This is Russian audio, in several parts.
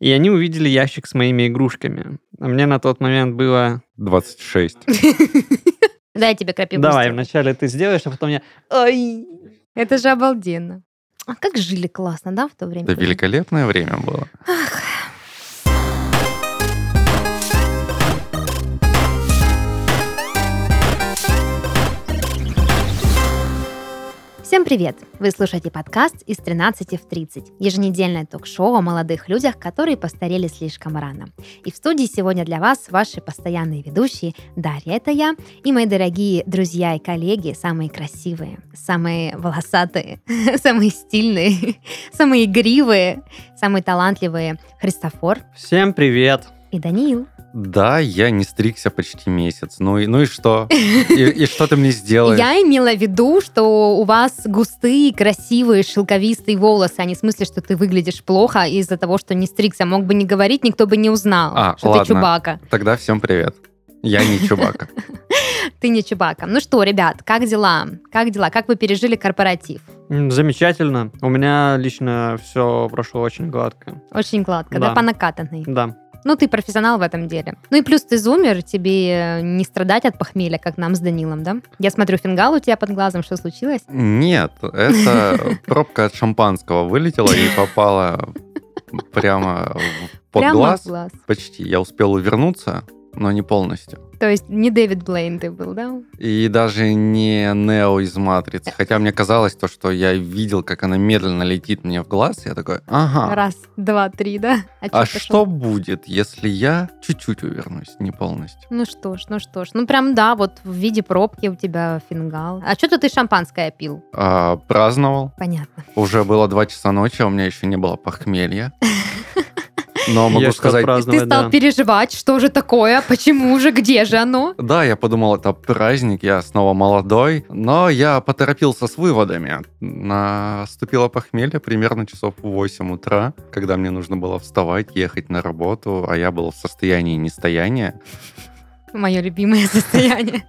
и они увидели ящик с моими игрушками. А мне на тот момент было... 26. Дай тебе крапиву. Давай, вначале ты сделаешь, а потом я... Ай! Это же обалденно. А как жили классно, да, в то время? Да великолепное время было. Всем привет! Вы слушаете подкаст из 13 в 30, еженедельное ток-шоу о молодых людях, которые постарели слишком рано. И в студии сегодня для вас ваши постоянные ведущие Дарья, это я, и мои дорогие друзья и коллеги, самые красивые, самые волосатые, самые стильные, самые игривые, самые талантливые Христофор Всем привет! И Даниил. Да, я не стригся почти месяц. Ну и, ну и что? И, и что ты мне сделаешь? Я имела в виду, что у вас густые, красивые, шелковистые волосы, а не в смысле, что ты выглядишь плохо из-за того, что не стригся. Мог бы не говорить, никто бы не узнал, А, что ладно. ты Чубака. Тогда всем привет. Я не Чубака. Ты не Чубака. Ну что, ребят, как дела? Как дела? Как вы пережили корпоратив? Замечательно. У меня лично все прошло очень гладко. Очень гладко, да, Да. по накатанной. Да. Ну, ты профессионал в этом деле. Ну и плюс ты зумер, тебе не страдать от похмелья, как нам с Данилом, да? Я смотрю, фингал у тебя под глазом, что случилось? Нет, это пробка от шампанского вылетела и попала прямо под глаз. Почти. Я успел увернуться, но не полностью. То есть не Дэвид Блейн ты был, да? И даже не Нео из Матрицы. Хотя мне казалось то, что я видел, как она медленно летит мне в глаз. Я такой, ага. Раз, два, три, да? А пошло? что будет, если я чуть-чуть увернусь, не полностью? Ну что ж, ну что ж. Ну прям да, вот в виде пробки у тебя фингал. А что-то ты шампанское пил? А, праздновал. Понятно. Уже было 2 часа ночи, а у меня еще не было похмелья. Но могу сказать, Ты стал да. переживать, что же такое, почему же, где же оно? да, я подумал, это праздник, я снова молодой, но я поторопился с выводами. Наступило похмелье примерно часов в 8 утра, когда мне нужно было вставать, ехать на работу, а я был в состоянии нестояния. Мое любимое состояние.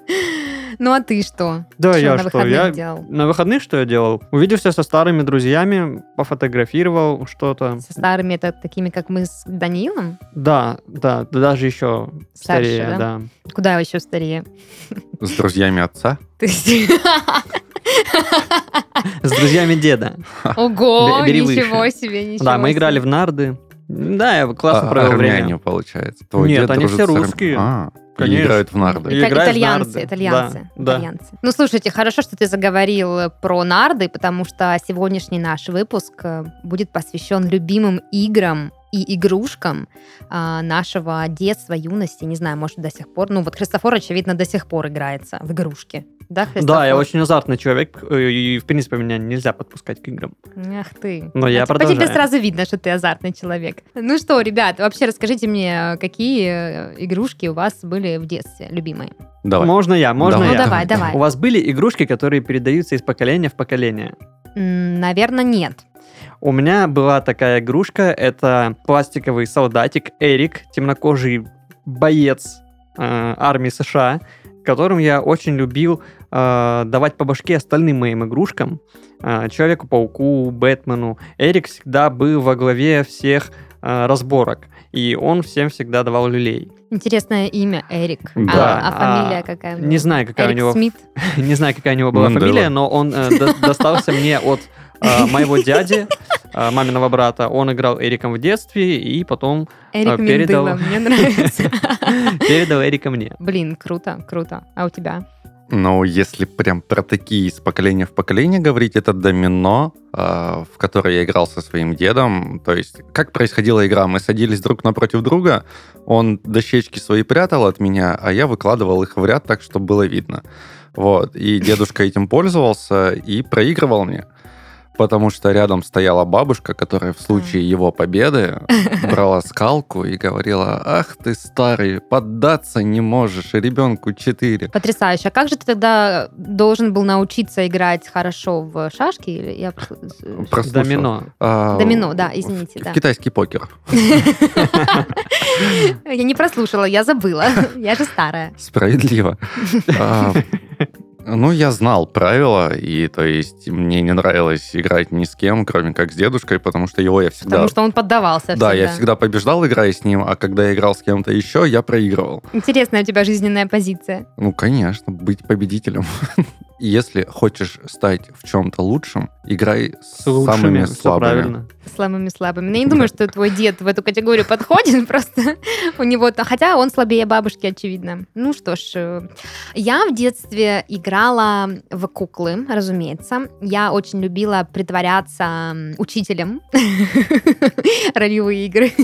Ну а ты что? Да, Что я на что? выходных Я делал? на выходных что я делал? Увиделся со старыми друзьями, пофотографировал что-то. Со старыми это такими, как мы с Даниилом? Да, да, да даже еще Старше, старее, да? да. Куда еще старее? С друзьями отца. Ты- С друзьями деда. Ого, ничего себе, ничего Да, мы играли в нарды. Да, я классно А, провел армяне, время. получается. Твой Нет, они все русские. А, и Конечно. играют в нарды. И Ита- играют в итальянцы, нарды. итальянцы, Да, да. итальянцы. Ну, слушайте, хорошо, что ты заговорил про нарды, потому что сегодняшний наш выпуск э, будет посвящен любимым играм и игрушкам а, нашего детства, юности, не знаю, может, до сих пор. Ну, вот Христофор, очевидно, до сих пор играется в игрушки. Да, Христофор? Да, я очень азартный человек, э, и, в принципе, меня нельзя подпускать к играм. Ах ты. Но я А По тебе продолжаю. сразу видно, что ты азартный человек. Ну что, ребят, вообще расскажите мне, какие э, игрушки у вас были в детстве любимые? Давай. Можно я, можно Давай. Ну я. давай, давай. У вас были игрушки, которые передаются из поколения в поколение? Наверное, нет. У меня была такая игрушка, это пластиковый солдатик Эрик, темнокожий боец э, армии США, которым я очень любил э, давать по башке остальным моим игрушкам, э, Человеку-пауку, Бэтмену. Эрик всегда был во главе всех э, разборок, и он всем всегда давал люлей. Интересное имя Эрик. А- Да. А, фамилия А, какая? у него? Не знаю, какая Эрик у него Смит. не знаю, какая у него была Мандела. фамилия, но он э, до- достался мне от э, моего дяди, э, маминого брата. Он играл Эриком в детстве и потом Эрик передал. Мендыла, мне нравится. передал Эрика мне. Блин, круто, круто. А у тебя? Ну, если прям про такие из поколения в поколение говорить, это домино, а, в которое я играл со своим дедом. То есть, как происходила игра? Мы садились друг напротив друга, он дощечки свои прятал от меня, а я выкладывал их в ряд так, чтобы было видно. Вот. И дедушка этим пользовался и проигрывал мне. Потому что рядом стояла бабушка, которая в случае его победы брала скалку и говорила, ах ты старый, поддаться не можешь, ребенку 4. Потрясающе. А как же ты тогда должен был научиться играть хорошо в шашки? Или я... Прослушал. Домино. А, Домино, да, в- извините, в да. Китайский покер. Я не прослушала, я забыла. Я же старая. Справедливо. Ну, я знал правила, и то есть мне не нравилось играть ни с кем, кроме как с дедушкой, потому что его я всегда... Потому что он поддавался Да, я всегда. всегда побеждал, играя с ним, а когда я играл с кем-то еще, я проигрывал. Интересная у тебя жизненная позиция. Ну, конечно, быть победителем. Если хочешь стать в чем-то лучшим, играй с, С лучшими, самыми слабыми. правильно. Слабыми слабыми. Но я не думаю, что твой дед в эту категорию подходит, просто у него... то- Хотя он слабее бабушки, очевидно. Ну что ж, э, я в детстве играла в куклы, разумеется. Я очень любила притворяться учителем. Ролевые игры.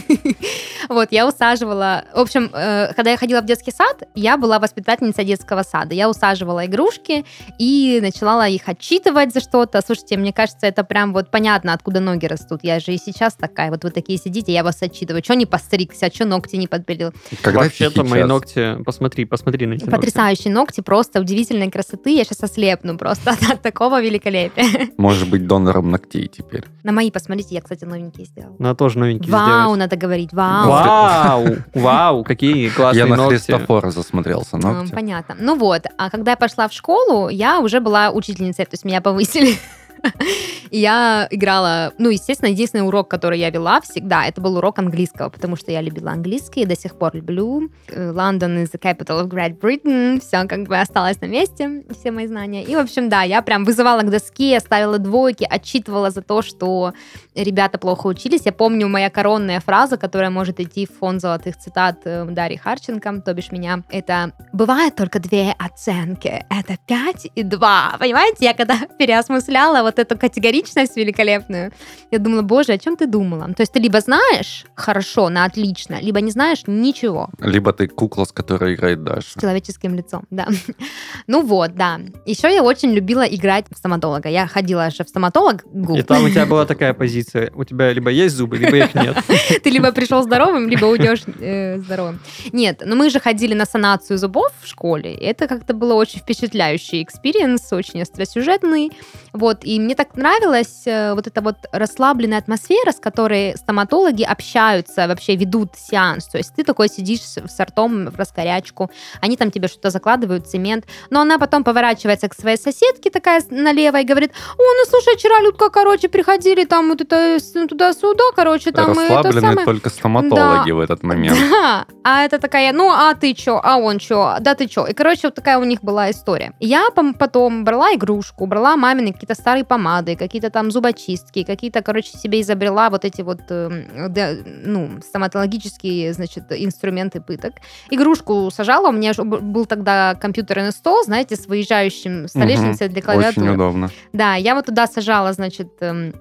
Вот, я усаживала... В общем, э, когда я ходила в детский сад, я была воспитательница детского сада. Я усаживала игрушки и начала их отчитывать за что-то. Слушайте, мне кажется, это прям вот понятно, откуда ноги растут. Я же и сейчас такая. Вот вы такие сидите, я вас отчитываю. Что не постригся, что ногти не подбелил. Когда Вообще-то мои ногти, посмотри, посмотри на эти ногти. Потрясающие ногти, просто удивительной красоты. Я сейчас ослепну просто от такого великолепия. Можешь быть донором ногтей теперь. На мои, посмотрите, я, кстати, новенькие сделала. Надо тоже новенький Вау, сделать. надо говорить, вау. Вау, вау, какие классные я на ногти. Христофора засмотрелся. Ногти. Понятно. Ну вот, а когда я пошла в школу, я уже была учительницей, то есть меня повысили. Я играла, ну, естественно, единственный урок, который я вела всегда, это был урок английского, потому что я любила английский и до сих пор люблю. Э, London is the capital of Great Britain, все как бы осталось на месте, все мои знания. И, в общем, да, я прям вызывала к доске, ставила двойки, отчитывала за то, что ребята плохо учились. Я помню моя коронная фраза, которая может идти в фонд золотых цитат э, Дарьи Харченко, то бишь меня, это «бывает только две оценки, это 5 и 2». Понимаете, я когда переосмысляла вот эту категоричность великолепную, я думала, боже, о чем ты думала? То есть ты либо знаешь хорошо, на отлично, либо не знаешь ничего Либо ты кукла, с которой играет Даша. с человеческим лицом, да. Ну вот, да. Еще я очень любила играть в стоматолога. Я ходила же в стоматолог. И там у тебя была такая позиция. У тебя либо есть зубы, либо их нет. Ты либо пришел здоровым, либо уйдешь э, здоровым. Нет, но мы же ходили на санацию зубов в школе. Это как-то было очень впечатляющий experience, очень остросюжетный. Вот, и мне так нравилась э, вот эта вот расслабленная атмосфера, с которой стоматологи общаются, вообще ведут сеанс. То есть ты такой сидишь с ртом в раскорячку, они там тебе что-то закладывают, цемент, но она потом поворачивается к своей соседке такая налево и говорит, о, ну слушай, вчера, Людка, короче, приходили там вот это с- туда-сюда, короче, там и это самое. только стоматологи в этот момент. Да, а это такая, ну, а ты чё, а он чё, да ты чё. И, короче, вот такая у них была история. Я потом брала игрушку, брала мамины какие-то старые помады, какие-то там зубочистки, какие-то, короче, себе изобрела вот эти вот, да, ну, стоматологические, значит, инструменты пыток. Игрушку сажала, у меня был тогда компьютерный стол, знаете, с выезжающим столешницей для Очень клавиатуры. удобно. Да, я вот туда сажала, значит, эм,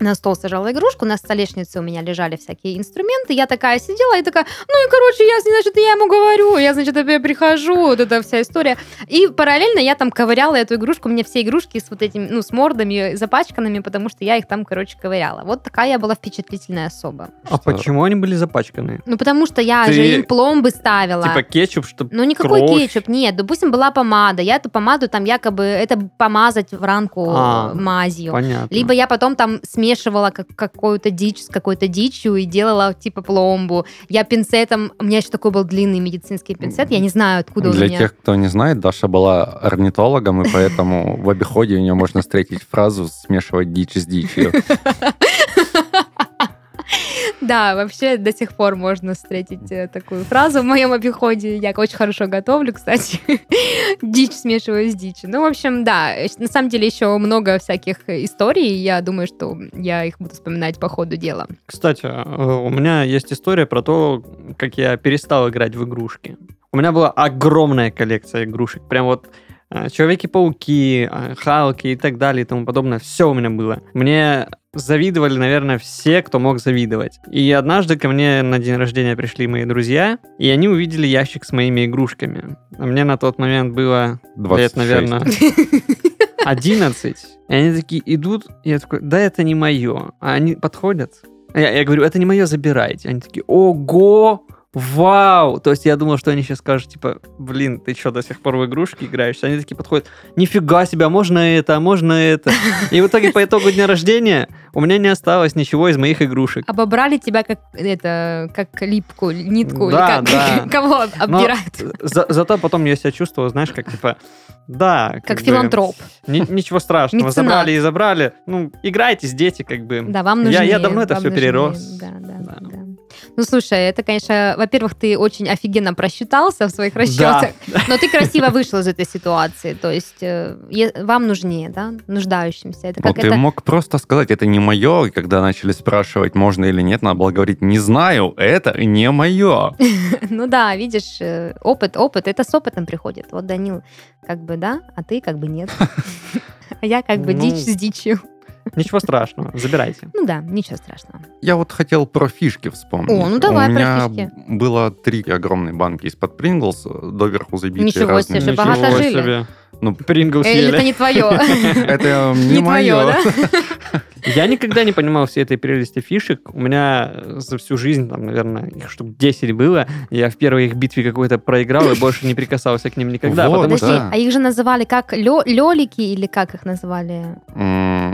на стол сажала игрушку, на столешнице у меня лежали всякие инструменты, я такая сидела и такая, ну и, короче, я, значит, я ему говорю, я, значит, опять прихожу, вот эта вся история. И параллельно я там ковыряла эту игрушку, у меня все игрушки с вот этими, ну, с мордами запачканными, потому что я их там, короче, ковыряла. Вот такая я была впечатлительная особа. А Что? почему они были запачканы? Ну, потому что я Ты- же им пломбы ставила. Типа кетчуп, чтобы... Ну, никакой кровь. кетчуп, нет. Допустим, была помада. Я эту помаду там якобы, это помазать в ранку А, мазью. Понятно. Либо я потом там смешивала как, какую-то дичь с какой-то дичью и делала типа пломбу. Я пинцетом... У меня еще такой был длинный медицинский пинцет. Я не знаю, откуда он Для у меня. тех, кто не знает, Даша была орнитологом, и поэтому в обиходе у нее можно встретить фразу «смешивать дичь с дичью». Да, вообще до сих пор можно встретить э, такую фразу в моем обиходе. Я очень хорошо готовлю, кстати. Дичь смешиваю с дичью. Ну, в общем, да. э, На самом деле еще много всяких историй. Я думаю, что я их буду вспоминать по ходу дела. Кстати, э, у меня есть история про то, как я перестал играть в игрушки. У меня была огромная коллекция игрушек. Прям вот э, Человеки-пауки, э, Халки и так далее и тому подобное. Все у меня было. Мне завидовали, наверное, все, кто мог завидовать. И однажды ко мне на день рождения пришли мои друзья, и они увидели ящик с моими игрушками. А мне на тот момент было 26. лет, наверное, 11. И они такие идут, и я такой, да, это не мое. А они подходят. Я, я говорю, это не мое, забирайте. Они такие, ого, вау! То есть я думал, что они сейчас скажут, типа, блин, ты что, до сих пор в игрушки играешь? Они такие подходят, нифига себе, а можно это, а можно это? И в итоге по итогу дня рождения у меня не осталось ничего из моих игрушек. Обобрали тебя как это, как липку, нитку, Да, или да. как кого Но обдирают. за- зато потом я себя чувствовал, знаешь, как типа, да. Как бы, филантроп. ни- ничего страшного, Меценат. забрали и забрали. Ну, играйтесь, дети, как бы. Да, вам Я- нужнее. я давно это вам всё нужнее. перерос. Да, да, Да. да. Ну, слушай, это, конечно, во-первых, ты очень офигенно просчитался в своих расчетах, но ты красиво вышел из этой ситуации. То есть э, вам нужнее, да, нуждающимся. Это как ты это... мог просто сказать, это не мое, и когда начали спрашивать, можно или нет, надо было говорить, не знаю, это не мое. Ну да, видишь, э, опыт, опыт, это с опытом приходит. Вот Данил как бы да, а ты как бы нет. А я как бы Ну, дичь с дичью. Ничего страшного, забирайте. Ну да, ничего страшного. Я вот хотел про фишки вспомнить. О, ну давай У про меня фишки. было три огромные банки из-под Принглс, доверху забитые Ничего разными себе, Ничего богато жили. себе. Ну, Прингл Э, Или это не твое? это не Не мое. да? Я никогда не понимал всей этой прелести фишек. У меня за всю жизнь, там, наверное, их штук 10 было. Я в первой их битве какой-то проиграл и больше не прикасался к ним никогда. Вот, потому Подожди, что да. а их же называли как лё- лёлики или как их называли?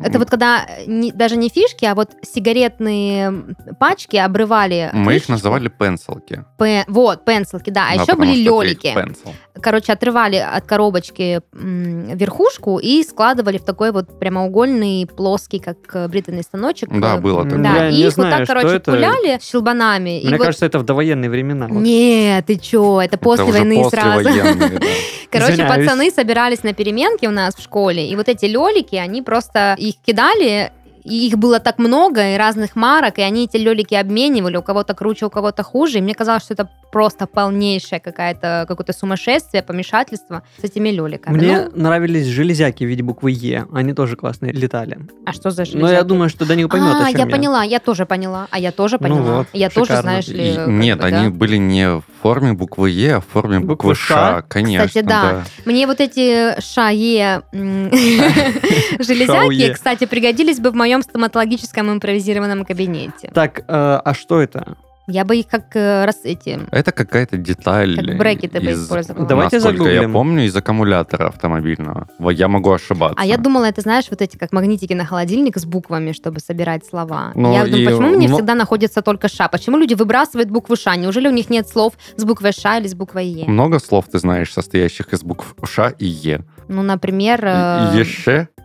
Это вот когда не- даже не фишки, а вот сигаретные пачки обрывали. Мы их крышечку. называли пенсилки. Пе- Вот, пенсилки, да. А Да, еще потому были лёлики. их. Короче, отрывали от коробочки верхушку и складывали в такой вот прямоугольный, плоский, как э, бритвенный станочек. Да, Э, было такое. Да, Я и не их вот знаю, так, что короче, это. пуляли щелбанами. и Мне вот- кажется, это в довоенные времена. вот. Нет, ты чё, это после войны сразу. Короче, пацаны собирались на переменке у нас в школе, и вот эти лелики, они просто их кидали, и их было так много, и разных марок, и они эти лелики обменивали, у кого-то круче, у кого-то хуже, и мне казалось, что это просто полнейшее какая-то, какое-то сумасшествие, помешательство с этими леликами. Мне Ну, нравились железяки в виде буквы Е. Они тоже классно летали. а что за Но я железяки? думаю, что Данил поймет, а, о чем я поняла, я тоже поняла, а я тоже Ну поняла. вот, я тоже, шикарно. знаешь ли, И- Нет, бы, да. они были не в форме буквы Е, а в форме Буквы буквы Ш. Ш, конечно. Кстати, да. Мне вот эти шае м, железяки, кстати, пригодились бы в моем стоматологическом импровизированном кабинете. Так, э, а что это? Я бы их как э, раз эти... Это какая-то деталь Как брекеты бы из, использовала. Давайте насколько я загуглим. помню, из аккумулятора автомобильного. Я могу ошибаться. А я думала, это, знаешь, вот эти как магнитики на холодильник с буквами, чтобы собирать слова. Ну, я думаю, и почему мне мно- всегда находится только ша? Почему люди выбрасывают букву ша? Неужели у них нет слов с буквой ша или с буквой е? Много слов ты знаешь, состоящих из букв Ш и Е. Ну, например... Э, Еше?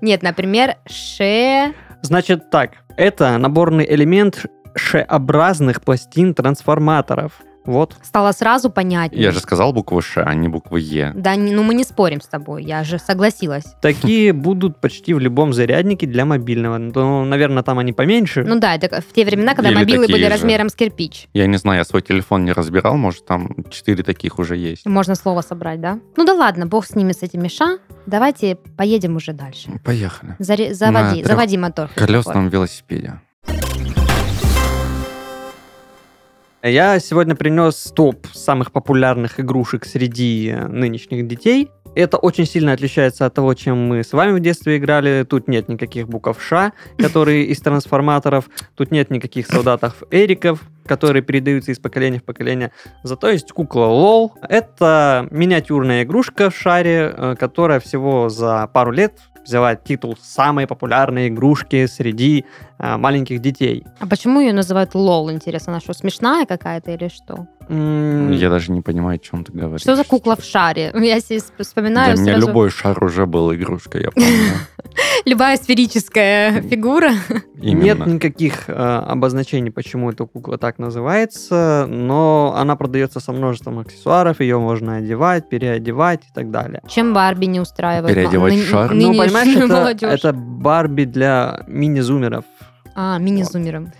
Нет, например, ше... Значит так, это наборный элемент шеобразных пластин трансформаторов. Вот. Стало сразу понятнее. Я же сказал букву Ш, а не букву Е. Да, не- ну мы не спорим с тобой, я же согласилась. Такие будут почти в любом заряднике для мобильного. Ну, наверное, там они поменьше. Ну да, это в те времена, когда Или мобилы были же. размером с кирпич. Я не знаю, я свой телефон не разбирал, может, там четыре таких уже есть. Можно слово собрать, да? Ну да ладно, бог с ними, с этими ша. Давайте поедем уже дальше. Поехали. Заре- заводи, На заводи мотор. Колесном велосипеде. Я сегодня принес топ самых популярных игрушек среди нынешних детей. Это очень сильно отличается от того, чем мы с вами в детстве играли. Тут нет никаких букв Ш, которые из трансформаторов. Тут нет никаких солдатов Эриков, которые передаются из поколения в поколение. Зато есть кукла Лол. Это миниатюрная игрушка в шаре, э, которая всего за пару лет взяла титул самой популярной игрушки среди маленьких детей. А почему ее называют лол, интересно? Она что, смешная какая-то или что? Я даже не понимаю, о чем ты говоришь. Что за кукла в шаре? Я себе сп- Для вспоминаю меня сразу. любой шар уже был игрушкой, я помню. Любая сферическая фигура. Нет никаких э, обозначений, почему эта кукла так называется, но она продается со множеством аксессуаров, ее можно одевать, переодевать и так далее. Чем Барби не устраивает Переодевать шар? Ну, понимаешь, это Барби для мини-зумеров. А, мини-зумером.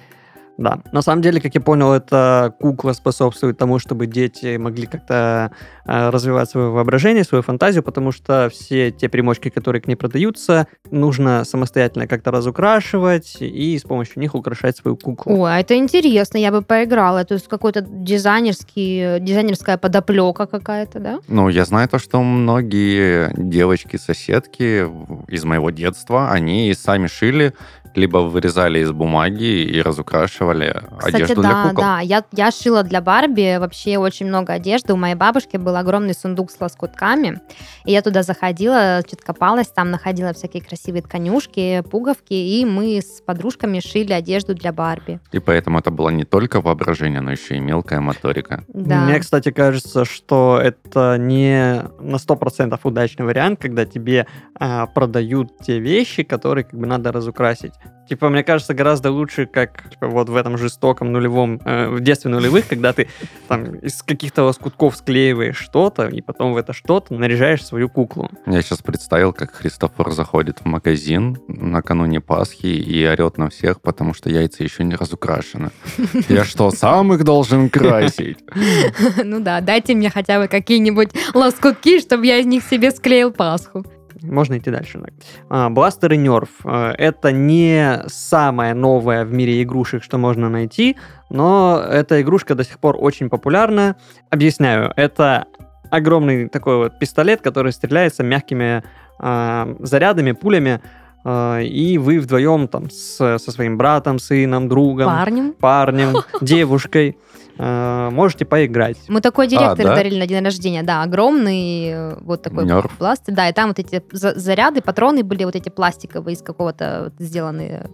Да, на самом деле, как я понял, эта кукла способствует тому, чтобы дети могли как-то э, развивать свое воображение, свою фантазию, потому что все те примочки, которые к ней продаются, нужно самостоятельно как-то разукрашивать и с помощью них украшать свою куклу. А это интересно, я бы поиграла. То есть какой-то дизайнерский, дизайнерская подоплека какая-то, да? Ну, я знаю то, что многие девочки-соседки из моего детства, они сами шили, либо вырезали из бумаги и разукрашивали украшивали Кстати, одежду да, для кукол. да. Я, я шила для Барби вообще очень много одежды. У моей бабушки был огромный сундук с лоскутками. И я туда заходила, чуть копалась, там находила всякие красивые тканюшки, пуговки. И мы с подружками шили одежду для Барби. И поэтому это было не только воображение, но еще и мелкая моторика. Да. Мне, кстати, кажется, что это не на 100% удачный вариант, когда тебе а, продают те вещи, которые как бы надо разукрасить. Типа, мне кажется, гораздо лучше, как типа, вот в этом жестоком нулевом, э, в детстве нулевых, когда ты там из каких-то лоскутков склеиваешь что-то, и потом в это что-то наряжаешь свою куклу. Я сейчас представил, как Христофор заходит в магазин накануне Пасхи и орет на всех, потому что яйца еще не разукрашены. Я что, сам их должен красить? Ну да, дайте мне хотя бы какие-нибудь лоскутки, чтобы я из них себе склеил Пасху. Можно идти дальше. А, Бластеры Нерф. Э, Это не самая новая в мире игрушек, что можно найти, но эта игрушка до сих пор очень популярна. Объясняю. Это огромный такой вот пистолет, который стреляется мягкими а, зарядами, пулями, а, и вы вдвоем там с- со своим братом, сыном, другом, Парнем. парнем, девушкой можете поиграть. Мы такой директор да? дарили на день рождения, да, огромный э, вот такой Нерф. бластер, да, и там вот эти за- заряды, патроны были вот эти пластиковые из какого-то сделанные.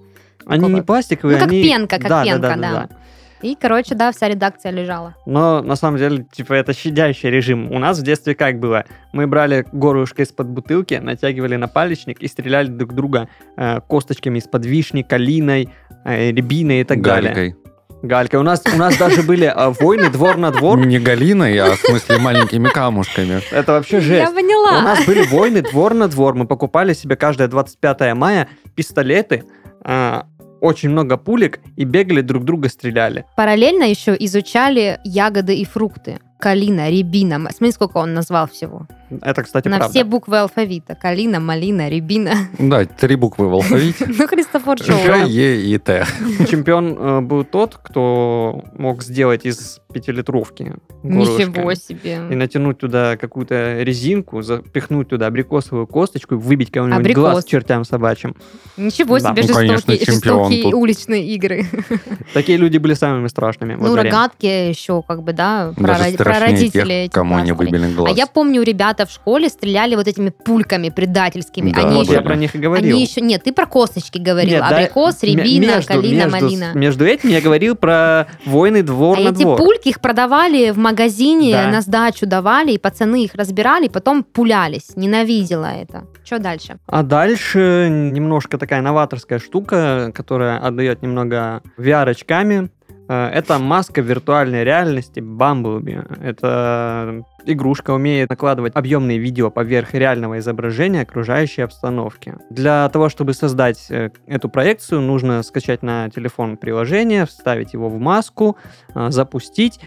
Они Какого? не пластиковые, Ну, как они... пенка, как Да, да, пенка, да, да, да. да. И, короче, да, вся редакция лежала. Но на самом деле, типа, это щадящий режим. У нас в детстве как было? Мы брали горлышко из-под бутылки, натягивали на палечник и стреляли друг друга э, косточками из-под вишни, калиной, э, рябиной и так далее. Галькой. У нас, у нас даже были э, войны двор на двор. Не галиной, а в смысле маленькими камушками. Это вообще Я жесть. У поняла. нас были войны двор на двор. Мы покупали себе каждое 25 мая пистолеты, э, очень много пулек и бегали друг друга стреляли. Параллельно еще изучали ягоды и фрукты. Калина, рябина. Смотри, сколько он назвал всего. Это, кстати, На правда. все буквы алфавита. Калина, малина, рябина. Да, три буквы в алфавите. Ну, Христофор Шоу. Ж, Е и Т. Чемпион э, был тот, кто мог сделать из пятилитровки Ничего и себе. натянуть туда какую-то резинку, запихнуть туда абрикосовую косточку и выбить кого-нибудь Абрикос. глаз чертям собачьим. Ничего себе Ну, жестокие, уличные игры. Такие люди были самыми страшными. Ну, рогатки еще, как бы, да, про, родителей кому они ласковали. выбили А глаз. я помню, ребята в школе стреляли вот этими пульками предательскими. Да, они Вот еще, я про них и говорил. они еще... Нет, ты про косточки говорил. Нет, да, Абрикос, м- рябина, между- калина, между- малина. Между этим я говорил про войны двор А на эти двор. пульки их продавали в магазине, Да. на сдачу давали, и пацаны их разбирали, и потом пулялись. Ненавидела это. Что дальше? А дальше немножко такая новаторская штука, которая отдает немного VR-очками. Э, Это маска виртуальной реальности Bumblebee. Это игрушка умеет накладывать объемные видео поверх реального изображения окружающей обстановки. Для того, чтобы создать э, эту проекцию, нужно скачать на телефон приложение, вставить его в маску, э, запустить,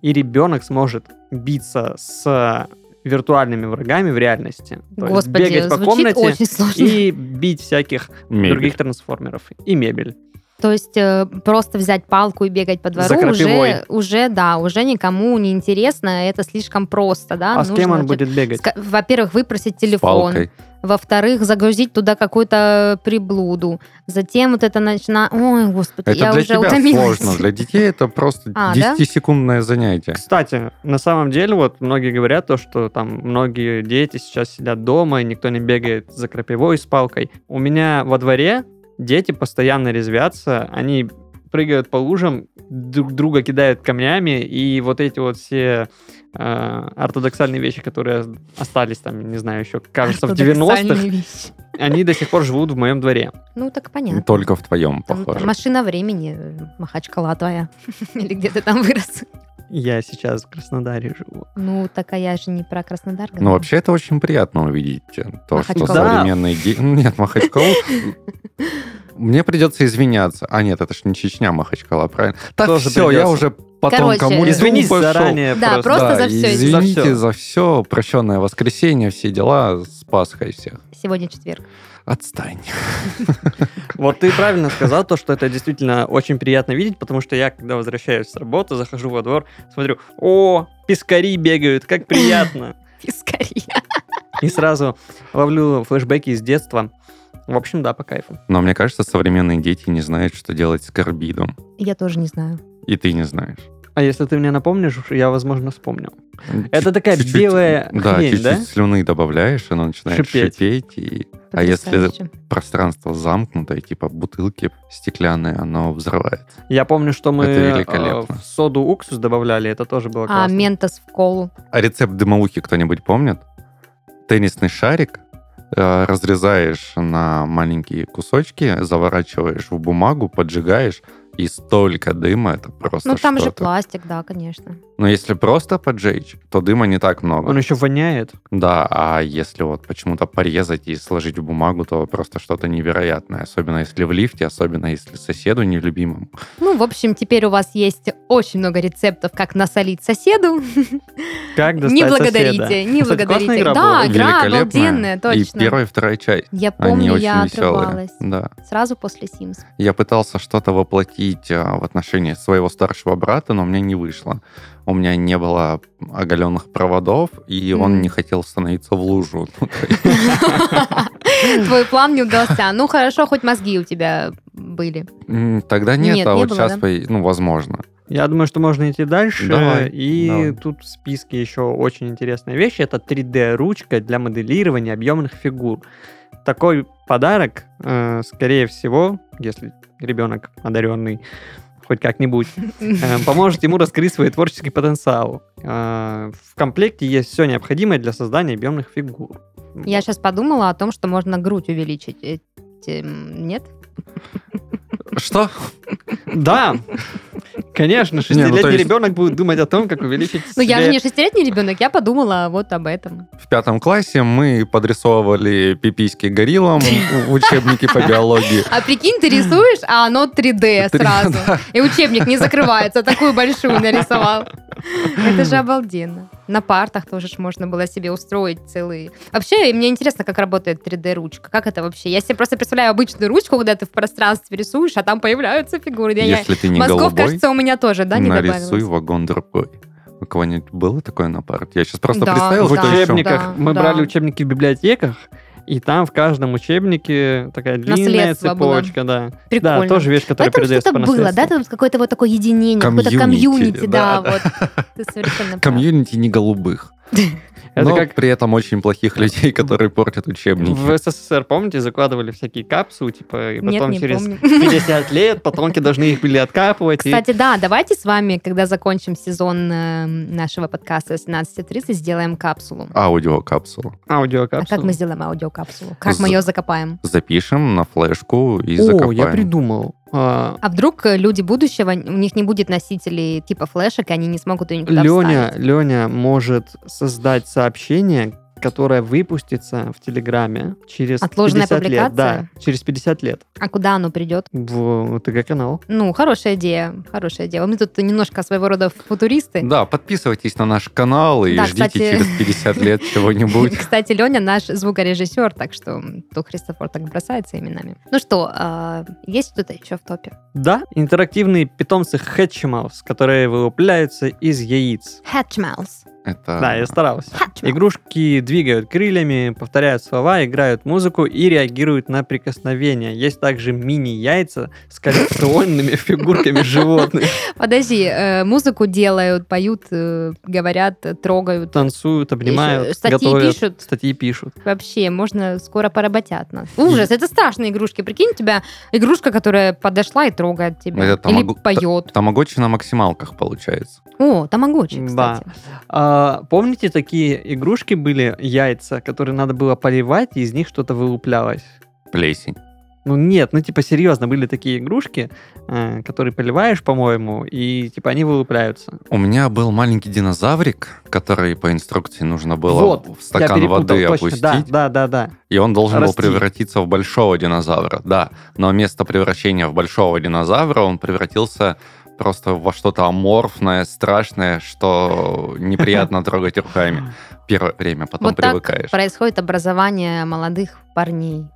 и ребенок сможет биться с виртуальными врагами в реальности. То есть Господи, бегать по комнате и бить всяких Мебель. других трансформеров. И мебель. То есть э, просто взять палку и бегать по двору За уже, уже, да, уже никому не интересно, это слишком просто, да. а с нужно кем он вообще- будет бегать? Во-первых, выпросить С телефон. Во-вторых, загрузить туда какую-то приблуду. Затем вот это начина... Ой, господи, Это я для уже тебя утомилась. сложно, для детей это просто А, да? 10-секундное занятие. Кстати, на самом деле, вот многие говорят то, что там многие дети сейчас сидят дома, и никто не бегает за крапивой с палкой. У меня во дворе дети постоянно резвятся, они прыгают по лужам, друг друга кидают камнями, и вот эти вот все э, ортодоксальные вещи, которые остались там, не знаю, еще, кажется, в 90-х, Ортодоксальные вещи. они до сих пор живут в моем дворе. Ну, так понятно. Только в твоем, Там похоже. машина времени, Махачкала твоя. Или где ты там вырос. Я сейчас в Краснодаре живу. Ну, так а я же не про Краснодар Ну, говорю. вообще, это очень приятно увидеть э, то, что Махачкалу. современные... де- Нет, Махачкалу... Мне придется извиняться. А, нет, это ж не Чечня, Махачкала, правильно? Так, Тоже все, я придется. уже потом Короче, кому Извинись пошел. заранее Да, просто. просто за всё, извините. Извините За за все. Прощенное воскресенье, все дела с Пасхой всех. Сегодня четверг. Отстань. Вот ты правильно сказал то, что это действительно очень приятно видеть, потому что я, когда возвращаюсь с работы, захожу во двор, смотрю, о, пескари бегают, как приятно. Пискария. И сразу ловлю флешбеки из детства. В общем, да, по кайфу. Но мне кажется, современные дети не знают, что делать с карбидом. Я тоже не знаю. И ты не знаешь. А если ты мне напомнишь, я, возможно, вспомню. Это Чуть- такая чуть-чуть- белая Да, хрень, чуть-чуть да? слюны добавляешь, оно начинает Шипеть. шипеть. и... А если пространство замкнутое, типа бутылки стеклянные, оно взрывается. Я помню, что мы Это э, в соду уксус добавляли, это тоже было А классно. ментос в колу. А рецепт дымоухи кто-нибудь помнит? Теннисный шарик разрезаешь на маленькие кусочки, заворачиваешь в бумагу, поджигаешь, и столько дыма, это просто Ну, там же пластик, да, конечно. Но если просто поджечь, то дыма не так много. Он еще воняет. Да, а если вот почему-то порезать и сложить в бумагу, то просто что-то невероятное. Особенно если в лифте, особенно если соседу нелюбимому. Ну, в общем, теперь у вас есть очень много рецептов, как насолить соседу. Как достать Не благодарите, соседа. не Кстати, благодарите. игра Да, была. игра обалденная, И точно. первая и вторая часть. Я Они помню, очень я веселые. отрывалась. Да. Сразу после Sims. Я пытался что-то воплотить а, в отношении своего старшего брата, но у меня не вышло. У меня не было оголенных проводов, и он М. не хотел становиться в лужу. Твой план не удался. Ну, хорошо, хоть мозги у тебя были. Тогда нет, а вот сейчас, ну, возможно. Я думаю, что можно идти дальше. Давай, и давай. тут в списке еще очень интересная вещь. Это 3D-ручка для моделирования объемных фигур. Такой подарок, э, скорее всего, если ребенок одаренный хоть как-нибудь, э, поможет ему раскрыть свой творческий потенциал. Э, В комплекте есть все необходимое для создания объемных фигур. Я сейчас подумала о том, что можно грудь увеличить. Нет? Что? Да, конечно, Не, ну, шестилетний то есть- ребенок будет думать о том, как увеличить Ну, я же не шестилетний ребенок, я подумала вот об этом. В пятом классе мы подрисовывали пиписьки гориллам в учебнике по биологии. А прикинь, ты рисуешь, а оно 3D Три- сразу. И учебник не закрывается, такую большую нарисовал. Это же обалденно. На партах тоже ж можно было себе устроить целые. Вообще, мне интересно, как работает 3D-ручка. Как это вообще? Я себе просто представляю обычную ручку, когда ты в пространстве рисуешь, а там появляются фигуры. Я- я- Если ты не Мозгов, голубой, кажется, у меня тоже, да, не нарисуй добавилось? вагон другой. У кого-нибудь было такое на парте? Я сейчас просто Да, представил, в что еще. учебниках. Да, Мы да. брали учебники в библиотеках, и там в каждом учебнике такая длинная Наследство было. цепочка, да. Прикольно. Да, тоже вещь, которая Поэтому передается что-то по было, да, там какое-то вот такое единение, какое-то Комьюнити, да, да, вот. Ты совершенно. Комьюнити не голубых. Это но как при этом очень плохих людей, которые портят учебники. в СССР, помните, закладывали всякие капсулы, типа, и Нет, потом не через помню. 50 лет потомки должны их были откапывать. и- Кстати, да, давайте с вами, когда закончим сезон э, нашего подкаста 17.30, сделаем капсулу. Аудиокапсулу. А Аудиокапсулы. как мы сделаем аудиокапсулу? Как мы За- ее закопаем? Запишем на флешку и О, закопаем. я придумал. А, А вдруг э, люди будущего, у них не будет носителей типа флешек, и они не смогут ее никуда Леня, вставить? Леня может создать сообщение, которое выпустится в Телеграме через Отложенная 50 лет. публикация? Да, через 50 лет. А куда оно придет? В ТГ-канал. Ну, хорошая идея, хорошая идея. Мы тут немножко своего рода футуристы. Да, подписывайтесь на наш канал и Да, ждите кстати- через 50 лет чего-нибудь. Кстати, Леня наш звукорежиссер, так что то Христофор так бросается именами. Ну что, а, есть что-то еще в топе? Да, интерактивные питомцы Hatchimals, которые вылупляются из яиц. Hatchmouth. Это... Да, я старался. Игрушки двигают крыльями, повторяют слова, играют музыку и реагируют на прикосновения. Есть также мини-яйца с коллекционными фигурками животных. Подожди, э, музыку делают, поют, э, говорят, трогают. Танцуют, обнимают, статьи готовят, пишут. статьи пишут. Вообще, можно скоро поработят нас. Ужас, это страшные игрушки. Прикинь, у тебя игрушка, которая подошла и трогает тебя. Или поет. Тамагочи на максималках получается. О, тамагочи, Да. кстати. А, помните, такие игрушки были, яйца, которые надо было поливать, и из них что-то вылуплялось? Плесень. Ну нет, ну типа серьезно, были такие игрушки, э, которые поливаешь, по-моему, и типа они вылупляются. У меня был маленький динозаврик, который по инструкции нужно было вот, в стакан воды точно, опустить, Да, да, да, да. и он должен Расти. был превратиться в большого динозавра. Да, но вместо превращения в большого динозавра он превратился просто во что-то аморфное, страшное, что неприятно трогать руками. Первое время, потом Вот так привыкаешь. происходит образование молодых парней.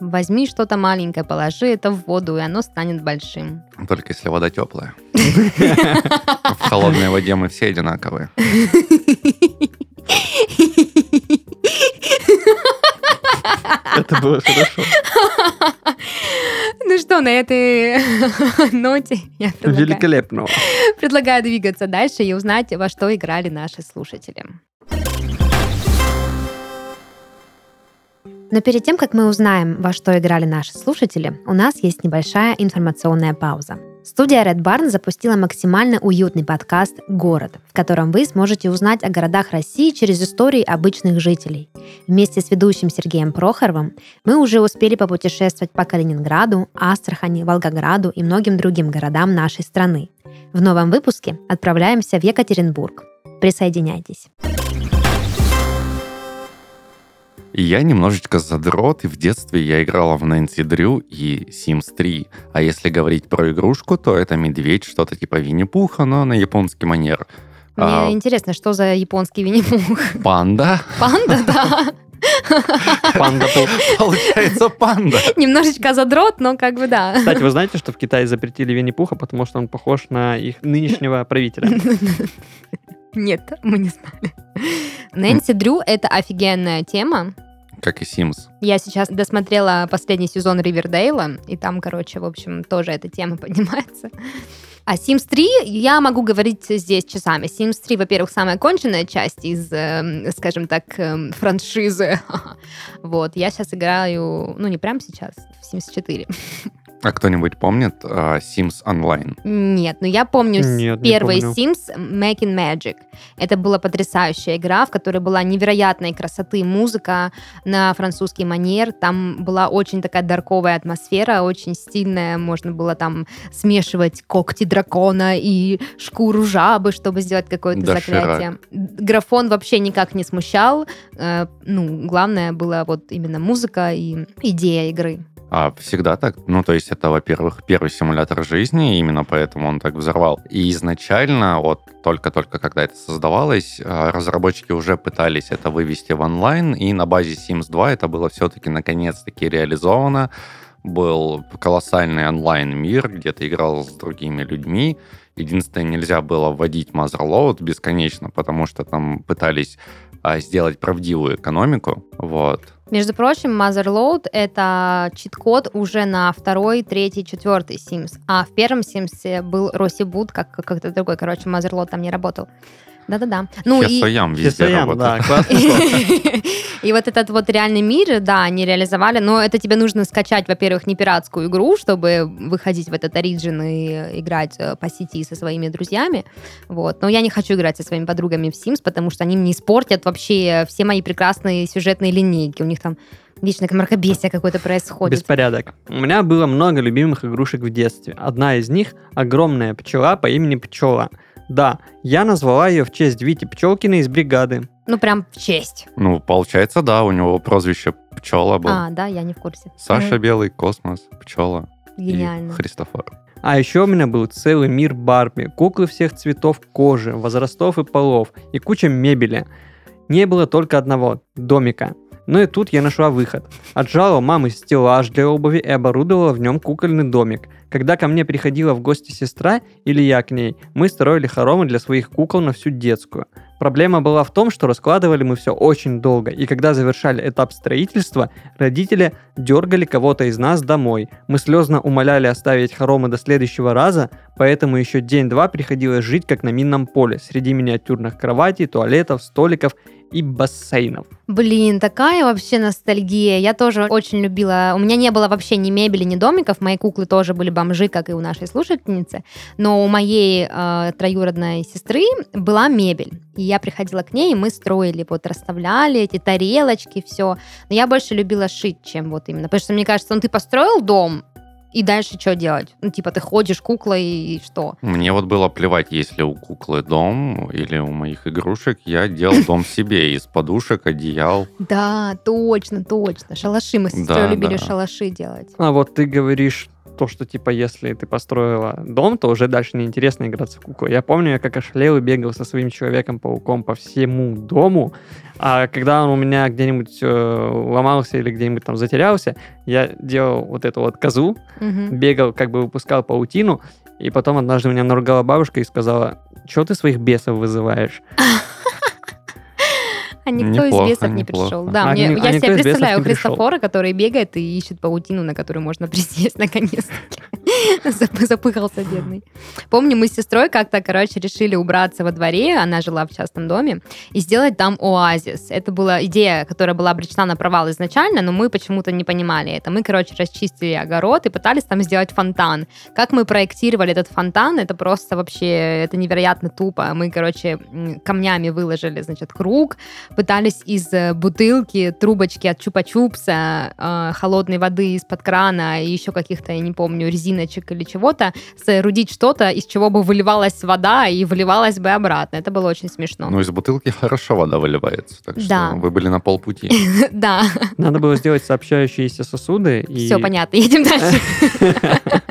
Возьми что-то маленькое, положи это в воду, и оно станет большим. Только если вода теплая. В холодной воде мы все одинаковые. Это было хорошо. Ну что, на этой ноте я предлагаю, Великолепно. предлагаю двигаться дальше и узнать, во что играли наши слушатели. Но перед тем, как мы узнаем, во что играли наши слушатели, у нас есть небольшая информационная пауза. Студия Red Barn запустила максимально уютный подкаст «Город», в котором вы сможете узнать о городах России через истории обычных жителей. Вместе с ведущим Сергеем Прохоровым мы уже успели попутешествовать по Калининграду, Астрахани, Волгограду и многим другим городам нашей страны. В новом выпуске отправляемся в Екатеринбург. Присоединяйтесь. Я немножечко задрот, и в детстве я играла в Нэнси Дрю и Sims 3. А если говорить про игрушку, то это медведь, что-то типа Винни-Пуха, но на японский манер. Мне А, интересно, что за японский Винни-Пух? панда? Панда, да. Панда Пух. Получается панда. Немножечко задрот, но как бы да. Кстати, вы знаете, что в Китае запретили Винни-Пуха, потому что он похож на их нынешнего правителя? Нет, мы не знали. Нэнси Дрю — это офигенная тема. Как и Sims. Я сейчас досмотрела последний сезон Ривердейла, и там, короче, в общем, тоже эта тема поднимается. А Sims 3 я могу говорить здесь часами. Sims 3, во-первых, самая конченная часть из, эм, скажем так, эм, франшизы. Вот, я сейчас играю, ну, не прямо сейчас, в Sims 4. А кто-нибудь помнит а, Sims Online? Нет, но я помню Нет, не первый помню. Sims Making Magic. Это была потрясающая игра, в которой была невероятной красоты музыка на французский манер. Там была очень такая дарковая атмосфера, очень стильная. Можно было там смешивать когти дракона и шкуру жабы, чтобы сделать какое-то Доширак. заклятие. Графон вообще никак не смущал. Э, ну, главное было вот именно музыка и идея игры. А всегда так? Ну, то есть это, во-первых, первый симулятор жизни, именно поэтому он так взорвал. И изначально, вот только-только когда это создавалось, а, разработчики уже пытались это вывести в онлайн, и на базе Sims 2 это было все-таки наконец-таки реализовано. Был колоссальный онлайн-мир, где ты играл с другими людьми. Единственное, нельзя было вводить Motherload бесконечно, потому что там пытались а, сделать правдивую экономику. Вот. Между прочим, Motherload — это чит-код уже на второй, третий, четвертый Sims. А в первом Sims был Росибут, как как- как-то другой. Короче, Motherload там не работал. Да-да-да. Ну и... Хесоям везде Хесаям, работает. да, классный ход. И вот этот вот реальный мир, да, они реализовали, но это тебе нужно скачать, во-первых, не пиратскую игру, чтобы выходить в этот оригин и играть э, по сети со своими друзьями, вот. Но я не хочу играть со своими подругами в Sims, потому что они мне испортят вообще все мои прекрасные сюжетные линейки. У них там вечно мракобесие какое-то происходит. Беспорядок. У меня было много любимых игрушек в детстве. Одна из них — огромная пчела по имени Пчела. Да, я назвала ее в честь Вити Пчелкиной из бригады. Ну, прям в честь. Ну, получается, да, у него прозвище Пчела был. А, да, я не в курсе. Саша Белый, Космос, Пчела и Гениально. Христофор. А еще у меня был целый мир Барби, куклы всех цветов кожи, возрастов и полов, и куча мебели. Не было только одного – домика. Ну и тут я нашла выход. Отжала мамы стеллаж для обуви и оборудовала в нем кукольный домик. Когда ко мне приходила в гости сестра или я к ней, мы строили хоромы для своих кукол на всю детскую. Проблема была в том, что раскладывали мы все очень долго, и когда завершали этап строительства, родители дергали кого-то из нас домой. Мы слезно умоляли оставить хоромы до следующего раза, поэтому еще день-два приходилось жить как на минном поле, среди миниатюрных кроватей, туалетов, столиков и бассейнов. Блин, такая вообще ностальгия. Я тоже очень любила. У меня не было вообще ни мебели, ни домиков. Мои куклы тоже были бомжи, как и у нашей слушательницы. Но у моей э, троюродной сестры была мебель. И я приходила к ней, и мы строили, вот расставляли эти тарелочки, все. Но я больше любила шить, чем вот именно. Потому что мне кажется, ну ты построил дом, и дальше что делать? Ну, типа, ты ходишь куклой, и что? Мне вот было плевать, если у куклы дом или у моих игрушек, я делал дом себе из подушек, одеял. Да, точно, точно. Шалаши. Мы с сестрой Да, любили шалаши делать. А вот ты говоришь то, что типа если ты построила дом, то уже дальше неинтересно играться в куклу. Я помню, я как ошалел и бегал со своим Человеком-пауком по всему дому, а когда он у меня где-нибудь э, ломался или где-нибудь там затерялся, я делал вот эту вот козу, Мгм. бегал, как бы выпускал паутину, и потом однажды меня наругала бабушка и сказала, что ты своих бесов вызываешь? А никто Неплохо, из бесов не неплохо. пришел. Да, А мне, ни- а я себе представляю. Христофора, который бегает и ищет паутину, на которую можно присесть наконец-таки. Зап- Запыхался бедный. Помню, мы с сестрой как-то, короче, решили убраться во дворе, она жила в частном доме, и сделать там оазис. Это была идея, которая была обречена на провал изначально, но мы почему-то не понимали это. Мы, короче, расчистили огород и пытались там сделать фонтан. Как мы проектировали этот фонтан, это просто вообще, это невероятно тупо. Мы, короче, камнями выложили, значит, круг, пытались из э, бутылки, трубочки от чупа-чупса, э, холодной воды из-под крана и еще каких-то, я не помню, резиночек или чего-то, соорудить что-то, из чего бы выливалась вода и выливалась бы обратно. Это было очень смешно. Ну, из бутылки хорошо вода выливается, так что Да. вы были на полпути. Да, Надо было сделать сообщающиеся сосуды. Все понятно, едем дальше.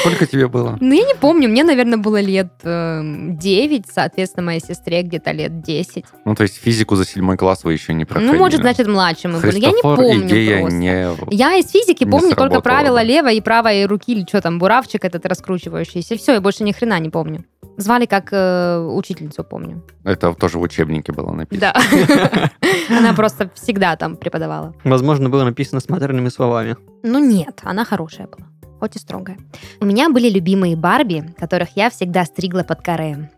Сколько тебе было? Ну, я не помню, мне, наверное, было лет эм, 9, соответственно, моей сестре где-то лет 10. Ну, то есть физику за седьмой класс вы еще не проходили. Ну, может, значит, младше мы были. Я не помню идея просто. не... Я из физики помню только правила да. левой и правой руки, или что там, буравчик этот раскручивающийся. Все, я больше ни хрена не помню. Звали как э, учительницу, помню. Это тоже в учебнике было написано. Да. Она просто всегда там преподавала. Возможно, было написано с матерными словами. Ну нет, она хорошая была, хоть и строгая. У меня были любимые Барби, которых я всегда стригла под каре.